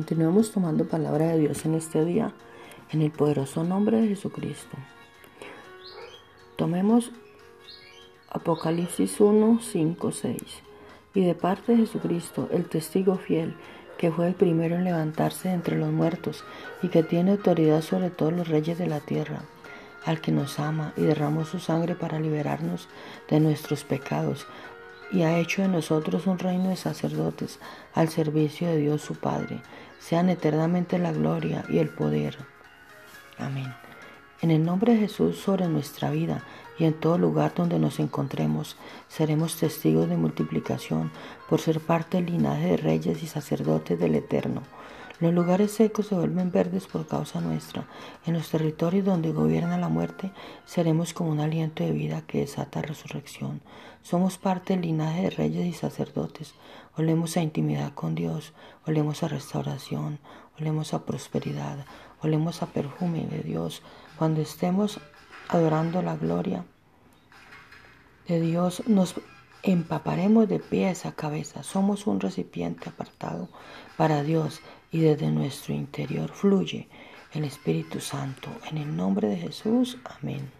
Continuemos tomando palabra de Dios en este día, en el poderoso nombre de Jesucristo. Tomemos Apocalipsis 1, 5, 6. Y de parte de Jesucristo, el testigo fiel, que fue el primero en levantarse entre los muertos y que tiene autoridad sobre todos los reyes de la tierra, al que nos ama y derramó su sangre para liberarnos de nuestros pecados y ha hecho de nosotros un reino de sacerdotes al servicio de Dios su Padre. Sean eternamente la gloria y el poder. Amén. En el nombre de Jesús sobre nuestra vida y en todo lugar donde nos encontremos, seremos testigos de multiplicación por ser parte del linaje de reyes y sacerdotes del Eterno. Los lugares secos se vuelven verdes por causa nuestra. En los territorios donde gobierna la muerte, seremos como un aliento de vida que desata resurrección. Somos parte del linaje de reyes y sacerdotes. Olemos a intimidad con Dios, olemos a restauración, olemos a prosperidad, olemos a perfume de Dios. Cuando estemos adorando la gloria de Dios, nos empaparemos de pies a cabeza. Somos un recipiente apartado para Dios y desde nuestro interior fluye el Espíritu Santo. En el nombre de Jesús, amén.